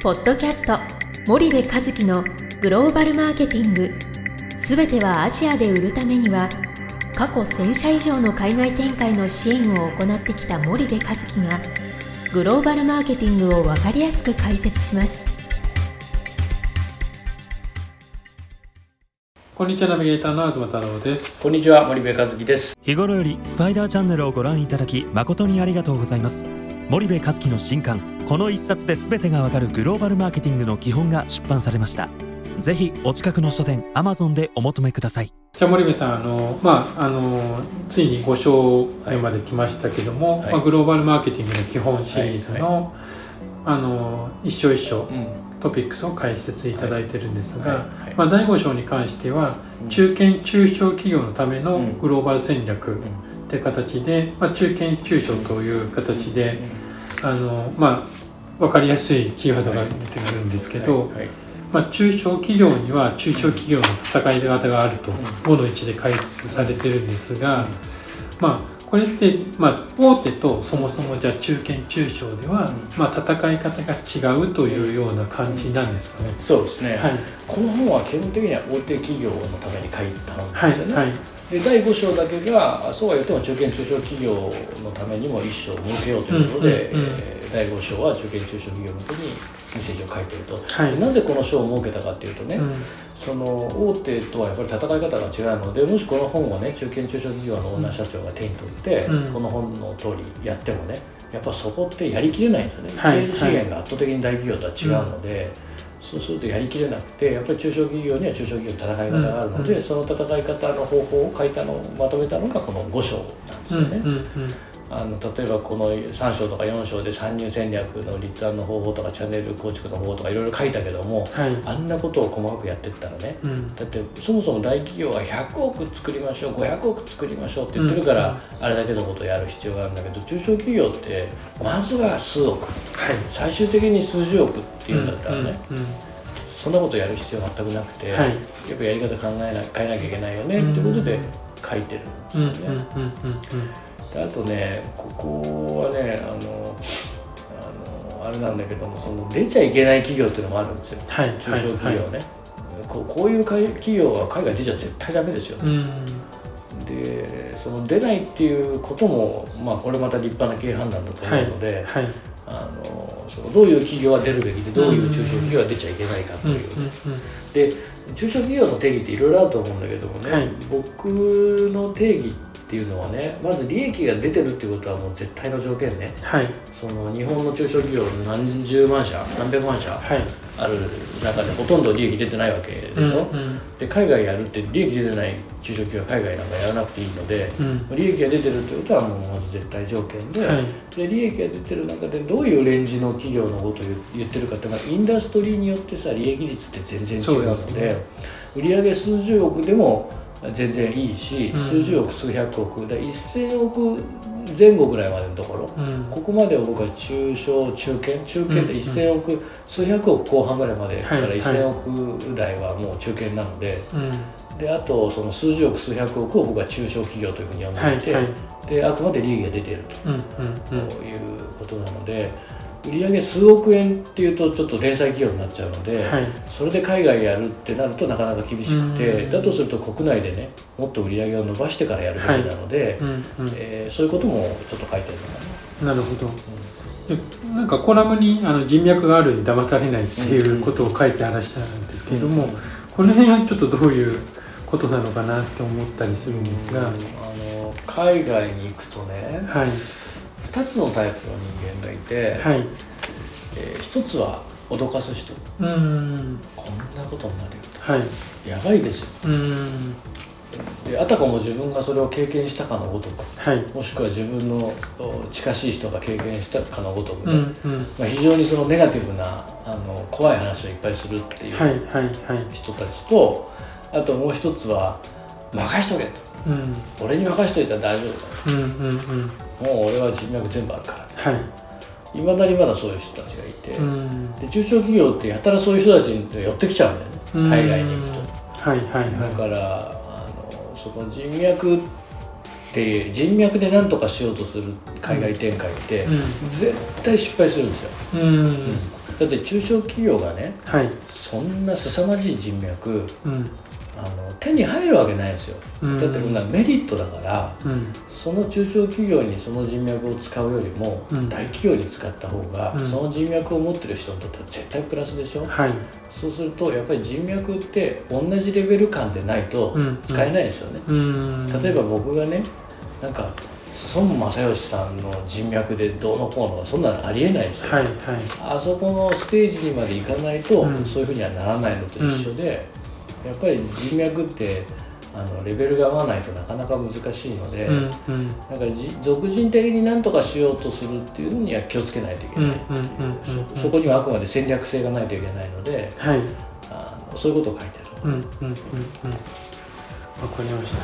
ポッドキャスト森部和樹のグローバルマーケティング。すべてはアジアで売るためには過去1000社以上の海外展開の支援を行ってきた森部和樹がグローバルマーケティングを分かりやすく解説します。こんにちはナビゲーターの東太郎です。こんにちは森部和樹です。日頃よりスパイダーチャンネルをご覧いただき誠にありがとうございます森部和樹の新刊この一冊で全てがわかるグローバルマーケティングの基本が出版されました。ぜひお近くの書店アマゾンでお求めください。じゃあ森部さんあのまああのついに5章目まで来ましたけども、はい、まあ、グローバルマーケティングの基本シリーズの、はい。はい、あの一章一章、うん。トピックスを解説いただいてるんですが、まあ、第5章に関しては中堅中小企業のためのグローバル戦略っていう形で、まあ、中堅中小という形であの、まあ、分かりやすいキーワードが出てくるんですけど、まあ、中小企業には中小企業の戦い方があると5の1で解説されてるんですが、まあこれって、まあ、大手とそもそもじゃあ中堅中小では、うん、まあ、戦い方が違うというような感じなんですかね。そうですね、はい、この本は基本的には大手企業のために書いた本ですよね。はい、はいで第5章だけがそうは言っても中堅中小企業のためにも一章設けようということで、うんうんうん、えー、第5章は中堅中小企業向けにメッセージを書いていると、はい、なぜこの章を設けたかっていうとね、うん、その大手とはやっぱり戦い方が違うのでもしこの本をね中堅中小企業のオーナー社長が手に取って、うん、この本の通りやってもねやっぱそこってやりきれないんですよね、はい、経営資源が圧倒的に大企業とは違うので、そうするとやりきれなくてやっぱり中小企業には中小企業の戦い方があるので、うん、その戦い方の方法を書いたのをまとめたのがこの5章なんですよね。うんうんうんあの例えばこの3章とか4章で参入戦略の立案の方法とかチャンネル構築の方法とかいろいろ書いたけども、はい、あんなことを細かくやってったらね、うん、だってそもそも大企業は100億作りましょう500億作りましょうって言ってるから、うん、あれだけのことをやる必要があるんだけど中小企業ってまずは数億、はい、最終的に数十億っていうんだったらね、うんそんなことやる必要全くなくて、はい、やっぱやり方考えな変えなきゃいけないよねっていうことで書いてるんですよね。あとねここはねあのあのあれなんだけどもその出ちゃいけない企業っていうのもあるんですよ、はい、中小企業ね、はい、こうこういう企業は海外出ちゃ絶対ダメですよ、でその出ないっていうことも、まあ、これまた立派な経営判断だと思うので、はい、あのそのどういう企業は出るべきでどういう中小企業は出ちゃいけないかという、で中小企業の定義っていろいろあると思うんだけどもね、僕の定義ってっていうのはねまず利益が出てるっていうことはもう絶対の条件ね、はい、その日本の中小企業何十万社何百万社ある中でほとんど利益出てないわけでしょ、うんうん、で海外やるって利益出てない中小企業は海外なんかやらなくていいので、うん、利益が出てるってことはもうまず絶対条件ではい、で利益が出てる中でどういうレンジの企業のことを言ってるかって、まあ、インダストリーによってさ利益率って全然違うので、ね、売上数十億でも全然いいし、うん、数十億数百億。で1000億前後ぐらいまでのところ、うん、ここまでを僕は中小中堅？中堅で1000億、うん、数百億後半ぐらいまでから1000億台はもう中堅なので、であとその数十億数百億を僕は中小企業というふうに呼んでいて、はい。はい、であくまで利益が出ていると,、いうことなので。売上数億円っていうとちょっと零細企業になっちゃうので、はい、それで海外やるってなるとなかなか厳しくて、だとすると国内でねもっと売り上げを伸ばしてからやるべきなので、はい。えー、そういうこともちょっと書いてるのかな。なるほど、うん、なんかコラムにあの人脈があるに騙されないっていうことを書いてあらっしゃるんですけれども、うん。うん、この辺はちょっとどういうことなのかなって思ったりするんですが、あの海外に行くとね、はい2つのタイプの人間がいて、はい。えー、1つは脅かす人。うん。こんなことになるよと、はい、やばいですよ。うん。であたかも自分がそれを経験したかのごとく、はい、もしくは自分の近しい人が経験したかのごとく、うんうん、まあ、非常にそのネガティブなあの怖い話をいっぱいするっていう人たちと、あともう一つは任しとけと、うん、俺に任しといたら大丈夫だ、うんうんうんもう俺は人脈全部あるから。はい。まだにまだそういう人たちがいて、で中小企業ってやたらそういう人たちに寄ってきちゃうんだよね。海外に行くと、はいはいはい、だからあのその人脈って人脈で何とかしようとする海外展開って、絶対失敗するんですよ、うん。だって中小企業がね、はい、そんな凄まじい人脈、うん、あの手に入るわけないですよ、うん、だってこんなメリットだから、うん、その中小企業にその人脈を使うよりも、大企業に使った方が、その人脈を持ってる人にとっては絶対プラスでしょ、はい、そうするとやっぱり人脈って同じレベル感でないと使えないですよね、例えば僕がねなんか孫正義さんの人脈でどうのこうのそんなのありえないですよ、はいはい、あそこのステージにまで行かないと、そういうふうにはならないのと一緒で、やっぱり人脈ってあのレベルが合わないとなかなか難しいので、うんうん、なんか俗人的に何とかしようとするっていうのには気をつけないといけない。そこにはあくまで戦略性がないといけないので、はい、あのそういうことを書いてある。うんうんうんうん、分かりました。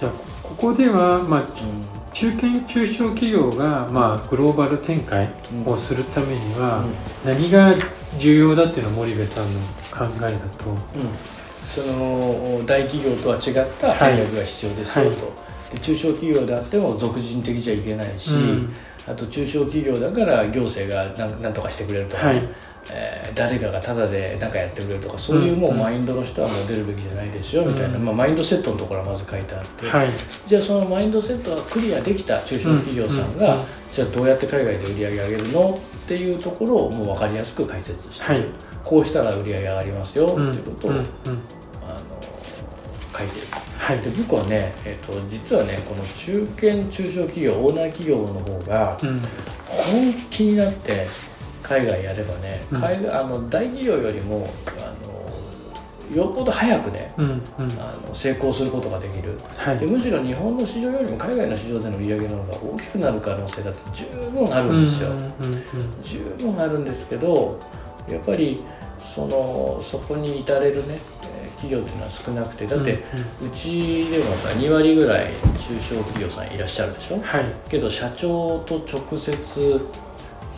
じゃあここでは、まあ、うん中堅中小企業が、まあ、グローバル展開をするためには、何が重要だっていうのは森部さんの考えだと、その大企業とは違った戦略が必要ですよと、はい、中小企業であっても俗人的じゃいけないし、うん、あと中小企業だから行政が何とかしてくれるとか、はい。えー、誰かがタダで何かやってくれるとかそういうもうマインドの人はもう出るべきじゃないですよみたいな、まあ、マインドセットのところはまず書いてあって、はい、じゃあそのマインドセットがクリアできた中小企業さんが、じゃあどうやって海外で売り上げ上げるのっていうところをもう分かりやすく解説して、はい、こうしたら売り上げ上がりますよっていうことを。はい、で僕はね、えーと、実はねこの中堅中小企業オーナー企業の方が本気になって海外やればね、海外あの大企業よりもあのよっぽど早くね、うんうん、あの成功することができる、はい、でむしろ日本の市場よりも海外の市場での売り上げの方が大きくなる可能性だって十分あるんですよ、うんうんうん、十分あるんですけどやっぱりそのそこに至れるね企業っていうのは少なくてだって、うちでもさ2割ぐらい中小企業さんいらっしゃるでしょ、はい、けど社長と直接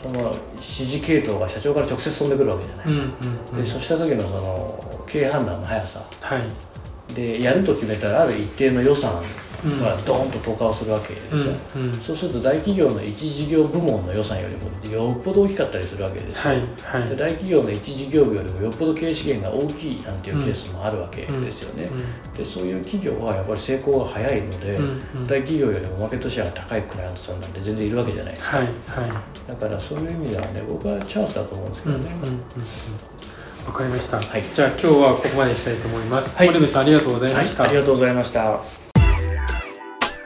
その指示系統が社長から直接飛んでくるわけじゃない、でそうした時のその経営判断の速さ、はい、でやると決めたらある一定の予算がドーンと投下をするわけですよ、うんうん、そうすると大企業の一事業部門の予算よりもよっぽど大きかったりするわけですよ、はいはい、大企業の一事業部よりもよっぽど経営資源が大きいなんていうケースもあるわけですよね、でそういう企業はやっぱり成功が早いので、大企業よりもマーケットシェアが高いクライアントさんなんて全然いるわけじゃないですか、はいはい、だからそういう意味ではね僕はチャンスだと思うんですけどね、うんうんうん。わかりました、はい、じゃあ今日はここまでしたいと思います。はい、森部さんありがとうございました、はい、ありがとうございました。